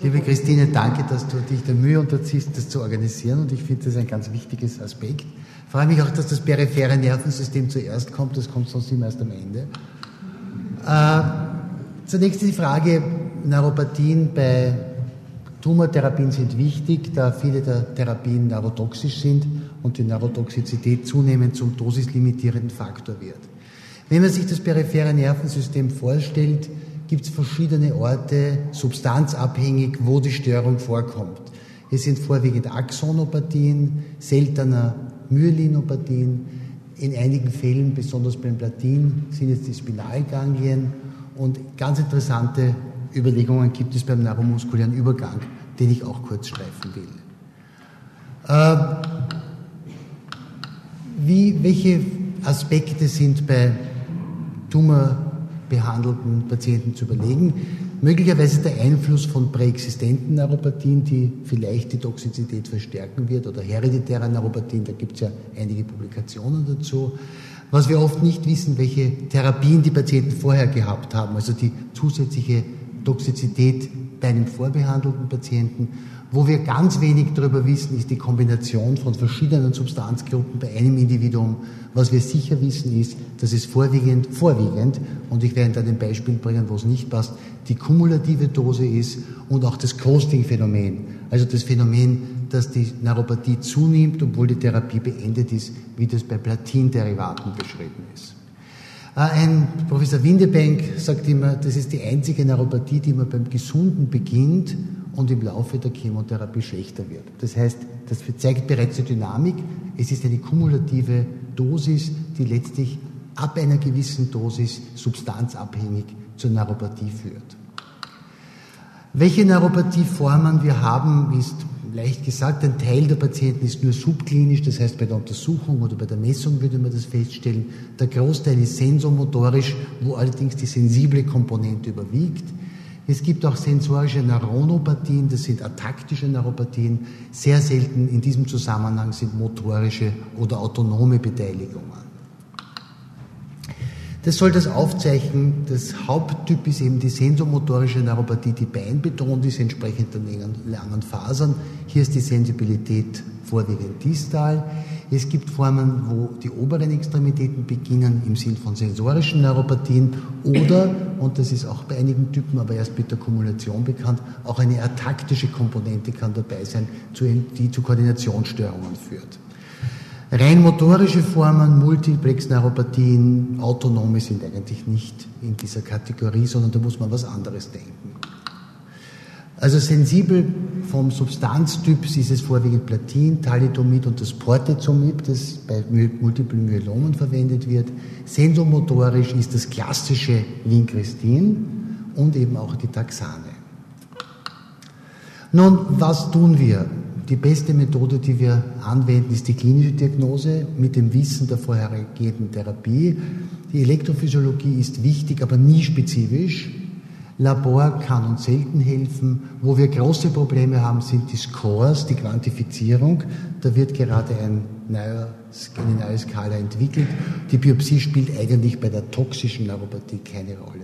Liebe Christine, danke, dass du dich der Mühe unterziehst, das zu organisieren und ich finde das ein ganz wichtiges Aspekt. Ich freue mich auch, dass das periphere Nervensystem zuerst kommt, das kommt sonst immer erst am Ende. Äh, zunächst die Frage, Neuropathien bei Tumortherapien sind wichtig, da viele der Therapien neurotoxisch sind und die Neurotoxizität zunehmend zum dosislimitierenden Faktor wird. Wenn man sich das periphere Nervensystem vorstellt, gibt es verschiedene Orte, substanzabhängig, wo die Störung vorkommt. Es sind vorwiegend Axonopathien, seltener Myelinopathien, in einigen Fällen, besonders beim Platin, sind es die Spinalganglien und ganz interessante Überlegungen gibt es beim neuromuskulären Übergang, den ich auch kurz streifen will. Äh, wie, welche Aspekte sind bei tumorbehandelten Patienten zu überlegen? Möglicherweise der Einfluss von präexistenten Neuropathien, die vielleicht die Toxizität verstärken wird, oder hereditäre Neuropathien, da gibt es ja einige Publikationen dazu. Was wir oft nicht wissen, welche Therapien die Patienten vorher gehabt haben, also die zusätzliche Toxizität bei einem vorbehandelten Patienten. Wo wir ganz wenig darüber wissen, ist die Kombination von verschiedenen Substanzgruppen bei einem Individuum. Was wir sicher wissen ist, dass es vorwiegend, vorwiegend, und ich werde da ein Beispiel bringen, wo es nicht passt, die kumulative Dose ist und auch das Coasting-Phänomen. Also das Phänomen, dass die Neuropathie zunimmt, obwohl die Therapie beendet ist, wie das bei Platinderivaten beschrieben ist. Äh, ein Professor Windebank sagt immer, das ist die einzige Neuropathie, die man beim Gesunden beginnt und im Laufe der Chemotherapie schlechter wird. Das heißt, das zeigt bereits die Dynamik. Es ist eine kumulative Dosis, die letztlich ab einer gewissen Dosis substanzabhängig zur Neuropathie führt. Welche Neuropathieformen wir haben, ist leicht gesagt, ein Teil der Patienten ist nur subklinisch, das heißt bei der Untersuchung oder bei der Messung würde man das feststellen. Der Großteil ist sensomotorisch, wo allerdings die sensible Komponente überwiegt. Es gibt auch sensorische Neuronopathien, das sind ataktische Neuropathien. Sehr selten in diesem Zusammenhang sind motorische oder autonome Beteiligungen. Das soll das aufzeichnen. Das Haupttyp ist eben die sensomotorische Neuropathie, die beinbetont ist, entsprechend der langen Fasern. Hier ist die Sensibilität vorwiegend distal. Es gibt Formen, wo die oberen Extremitäten beginnen im Sinn von sensorischen Neuropathien oder, und das ist auch bei einigen Typen, aber erst mit der Kumulation bekannt, auch eine ataktische Komponente kann dabei sein, die zu Koordinationsstörungen führt. Rein motorische Formen, Multiplex-Neuropathien, autonome sind eigentlich nicht in dieser Kategorie, sondern da muss man was anderes denken. Also sensibel vom Substanztyp ist es vorwiegend Platin, Thalidomid und das Portezomib, das bei Multiple Myelomen verwendet wird. Sensomotorisch ist das klassische Vincristin und eben auch die Taxane. Nun, was tun wir? Die beste Methode, die wir anwenden, ist die klinische Diagnose mit dem Wissen der vorhergehenden Therapie. Die Elektrophysiologie ist wichtig, aber nie spezifisch. Labor kann uns selten helfen. Wo wir große Probleme haben, sind die Scores, die Quantifizierung. Da wird gerade ein neuer, eine neue Skala entwickelt. Die Biopsie spielt eigentlich bei der toxischen Neuropathie keine Rolle.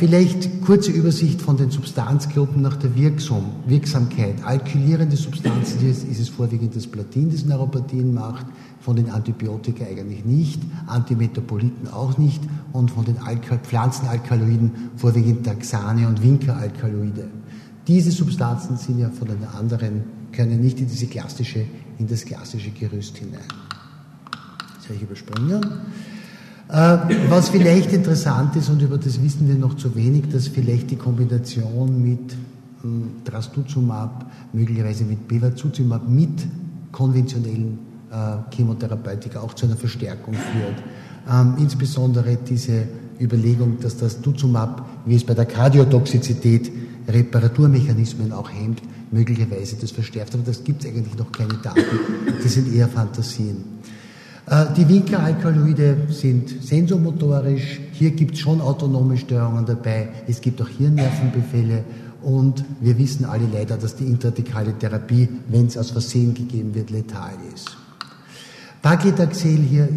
Vielleicht kurze Übersicht von den Substanzgruppen nach der Wirksam, Wirksamkeit. Alkylierende Substanzen ist, ist es vorwiegend das Platin, das Neuropathien macht, von den Antibiotika eigentlich nicht, Antimetaboliten auch nicht und von den Alkal Pflanzenalkaloiden vorwiegend Taxane und Winkeralkaloide. Diese Substanzen sind ja von den anderen, können nicht in diese klassische, in das klassische Gerüst hinein. Habe ich übersprungen. Äh, was vielleicht interessant ist, und über das wissen wir noch zu wenig, dass vielleicht die Kombination mit hm, Trastuzumab, möglicherweise mit Bevacizumab, mit konventionellen äh, Chemotherapeutika auch zu einer Verstärkung führt. Ähm, insbesondere diese Überlegung, dass das Duzumab, wie es bei der Kardiotoxizität Reparaturmechanismen auch hemmt, möglicherweise das verstärkt. Aber das gibt es eigentlich noch keine Daten. Das sind eher Fantasien. Äh, die Winkelalkaloide sind sensomotorisch. Hier gibt es schon autonome Störungen dabei. Es gibt auch Hirnnervenbefälle. Und wir wissen alle leider, dass die intradikale Therapie, wenn es aus Versehen gegeben wird, letal ist. Paclitaxel hier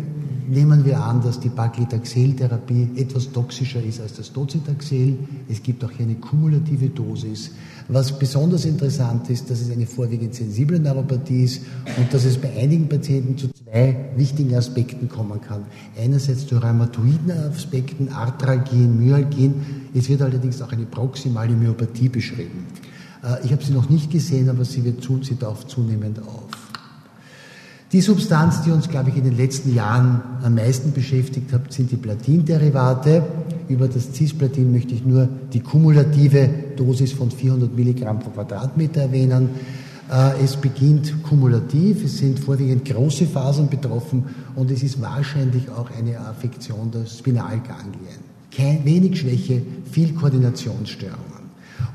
nehmen wir an, dass die Paclitaxel-Therapie etwas toxischer ist als das Docetaxel. Es gibt auch hier eine kumulative Dosis. Was besonders interessant ist, dass es eine vorwiegend sensible Neuropathie ist und dass es bei einigen Patienten zu zwei wichtigen Aspekten kommen kann. Einerseits zu rheumatoiden Aspekten, Arthralgien, Myalgien. Es wird allerdings auch eine proximale Myopathie beschrieben. Äh, ich habe sie noch nicht gesehen, aber sie, wird zunehmend auf. Die Substanz, die uns, glaube ich, in den letzten Jahren am meisten beschäftigt hat, sind die Platinderivate. Über das Cisplatin möchte ich nur die kumulative Dosis von 400 Milligramm pro Quadratmeter erwähnen. Äh, es beginnt kumulativ, es sind vorwiegend große Fasern betroffen und es ist wahrscheinlich auch eine Affektion der Spinalganglien. Kein, wenig Schwäche, viel Koordinationsstörungen.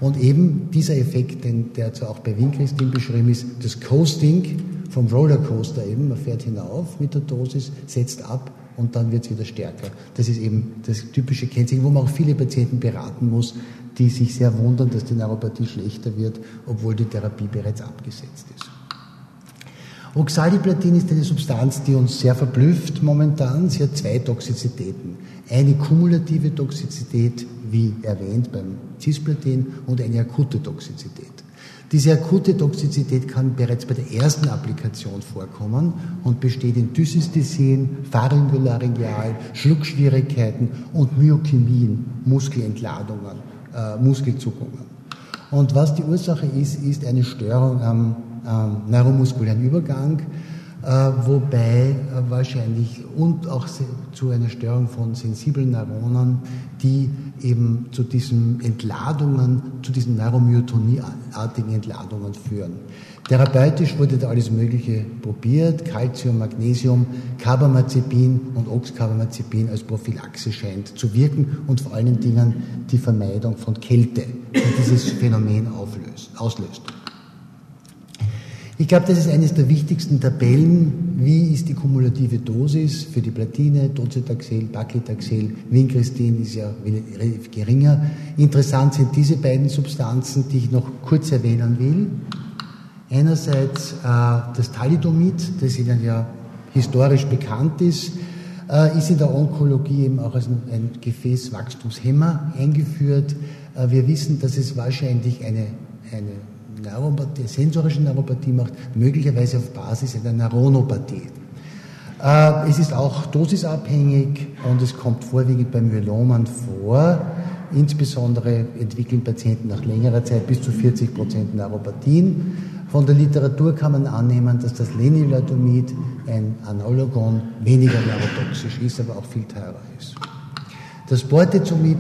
Und eben dieser Effekt, den, der zwar auch bei Winkristin beschrieben ist, das Coasting vom Rollercoaster eben, man fährt hinauf mit der Dosis, setzt ab und dann wird es wieder stärker. Das ist eben das typische Kennzeichen, wo man auch viele Patienten beraten muss, die sich sehr wundern, dass die Neuropathie schlechter wird, obwohl die Therapie bereits abgesetzt ist. Oxaliplatin ist eine Substanz, die uns sehr verblüfft momentan. Sie hat zwei Toxizitäten. Eine kumulative Toxizität, wie erwähnt beim Cisplatin, und eine akute Toxizität. Diese akute Toxizität kann bereits bei der ersten Applikation vorkommen und besteht in Dysysthesien, Pharyngularingeal, Schluckschwierigkeiten und Myochemien, Muskelentladungen, äh, Muskelzuckungen. Und was die Ursache ist, ist eine Störung am, am neuromuskulären Übergang, wobei äh, wahrscheinlich und auch zu einer Störung von sensiblen Neuronen, die eben zu diesen Entladungen, zu diesen Neuromyotonieartigen Entladungen führen. Therapeutisch wurde da alles Mögliche probiert, Calcium, Magnesium, Carbamazepin und Oxcarbamazepin als Prophylaxe scheint zu wirken und vor allen Dingen die Vermeidung von Kälte, die dieses Phänomen auflöst, auslöst. Ich glaube, das ist eines der wichtigsten Tabellen. Wie ist die kumulative Dosis für die Platine, Docetaxel, Paclitaxel, Vincristin ist ja relativ geringer. Interessant sind diese beiden Substanzen, die ich noch kurz erwähnen will. Einerseits äh, das Thalidomid, das Ihnen ja historisch bekannt ist, äh, ist in der Onkologie eben auch als ein, ein Gefäßwachstumshemmer eingeführt. Äh, wir wissen, dass es wahrscheinlich eine, eine Neuropathie, sensorische Neuropathie macht, möglicherweise auf Basis einer Neuronopathie. Äh, es ist auch dosisabhängig und es kommt vorwiegend bei Myelomen vor. Insbesondere entwickeln Patienten nach längerer Zeit bis zu 40 Prozent Neuropathien. Von der Literatur kann man annehmen, dass das Lenilidomid, ein Analogon, weniger neurotoxisch ist, aber auch viel teurer ist. Das Bortezomib,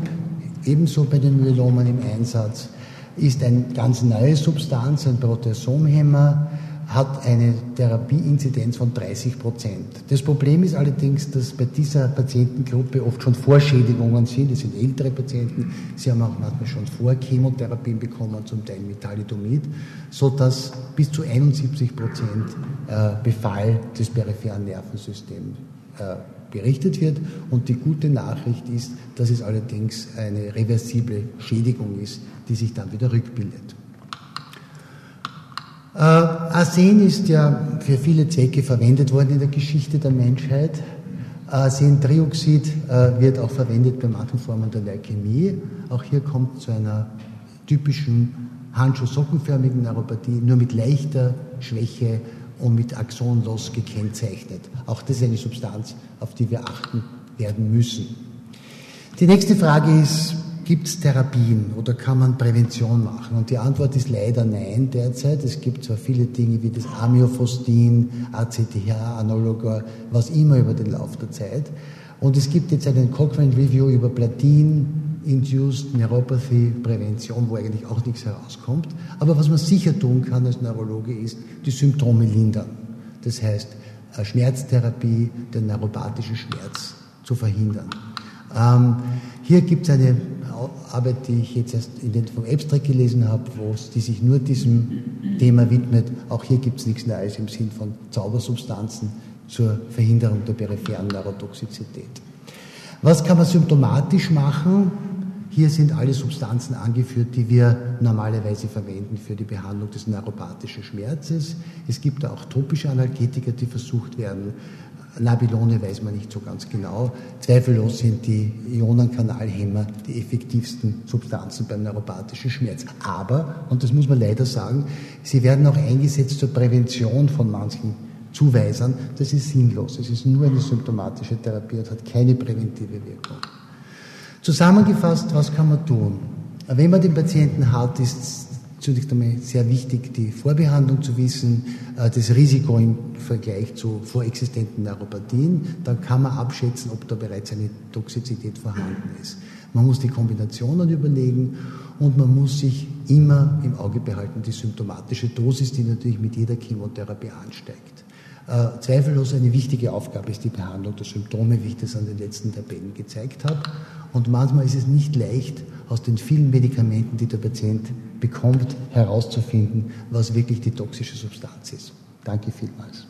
ebenso bei den Myelomen im Einsatz, ist eine ganz neue Substanz, ein Proteasomhemmer, hat eine Therapieinzidenz von 30 Prozent. Das Problem ist allerdings, dass bei dieser Patientengruppe oft schon Vorschädigungen sind. Es sind ältere Patienten, sie haben auch manchmal schon vor Chemotherapien bekommen, zum Teil mit Thalidomid, sodass bis zu 71 Prozent äh, Befall des peripheren Nervensystems äh, berichtet wird. Und die gute Nachricht ist, dass es allerdings eine reversible Schädigung ist, die sich dann wieder rückbildet. Äh, Arsen ist ja für viele Zwecke verwendet worden in der Geschichte der Menschheit. Arsentrioxid äh, wird auch verwendet bei manchen Formen der Leukämie. Auch hier kommt zu einer typischen handschuh-sockenförmigen Neuropathie, nur mit leichter Schwäche und mit Axonlos gekennzeichnet. Auch das ist eine Substanz, auf die wir achten werden müssen. Die nächste Frage ist, Gibt es Therapien oder kann man Prävention machen? Und die Antwort ist leider nein derzeit. Es gibt zwar viele Dinge wie das Amiophostin, ACTH, Analogor, was immer über den Lauf der Zeit. Und es gibt jetzt einen Cochrane Review über Platin-Induced Neuropathy Prävention, wo eigentlich auch nichts herauskommt. Aber was man sicher tun kann als Neurologe ist, die Symptome lindern. Das heißt, Schmerztherapie, den neuropathischen Schmerz zu verhindern. Ähm, hier gibt es eine Arbeit, die ich jetzt erst in den, vom Abstract gelesen habe, die sich nur diesem Thema widmet. Auch hier gibt es nichts Neues im Sinn von Zaubersubstanzen zur Verhinderung der peripheren Neurotoxizität. Was kann man symptomatisch machen? Hier sind alle Substanzen angeführt, die wir normalerweise verwenden für die Behandlung des neuropathischen Schmerzes. Es gibt auch topische Analgetika, die versucht werden, Nabilone weiß man nicht so ganz genau. Zweifellos sind die Ionenkanalhemmer die effektivsten Substanzen beim neuropathischen Schmerz. Aber, und das muss man leider sagen, sie werden auch eingesetzt zur Prävention von manchen Zuweisern. Das ist sinnlos. Es ist nur eine symptomatische Therapie und hat keine präventive Wirkung. Zusammengefasst, was kann man tun? Wenn man den Patienten hat, ist zunächst einmal sehr wichtig, die Vorbehandlung zu wissen, äh, das Risiko im Vergleich zu vorexistenten Neuropathien. Dann kann man abschätzen, ob da bereits eine Toxizität vorhanden ist. Man muss die Kombinationen überlegen und man muss sich immer im Auge behalten, die symptomatische Dosis, die natürlich mit jeder Chemotherapie ansteigt. Äh, zweifellos eine wichtige Aufgabe ist die Behandlung der Symptome, wie ich das an den letzten Tabellen gezeigt habe. Und manchmal ist es nicht leicht, aus den vielen Medikamenten, die der Patient bekommt, herauszufinden, was wirklich die toxische Substanz ist. Danke vielmals.